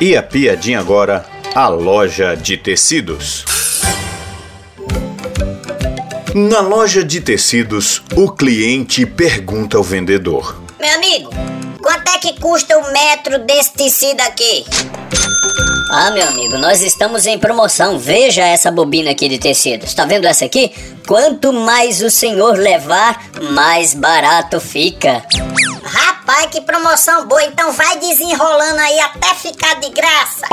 E a piadinha agora, a loja de tecidos. Na loja de tecidos, o cliente pergunta ao vendedor: Meu amigo, quanto é que custa o metro desse tecido aqui? Ah, meu amigo, nós estamos em promoção. Veja essa bobina aqui de tecido. Está vendo essa aqui? Quanto mais o senhor levar, mais barato fica. Rapaz, que promoção boa, então vai desenrolando aí até ficar de graça.